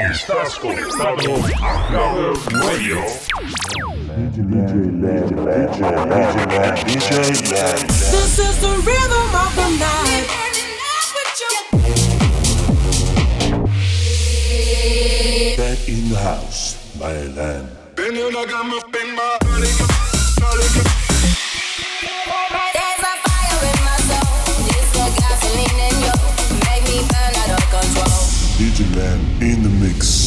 Estás conectado a Power Radio. This is the rhythm of the night. Back in the house, my land. DJ LENN in the mix.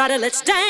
Everybody, let's dance.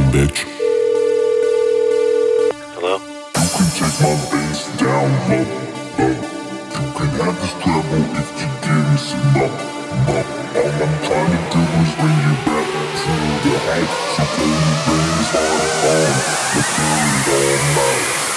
down, bitch. Hello? You can take my bass down low, low. You can have this treble if you didn't see my. All I'm trying to do is bring you back to the hype. So play your bass hard, hard, do it all night.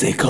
Mexico.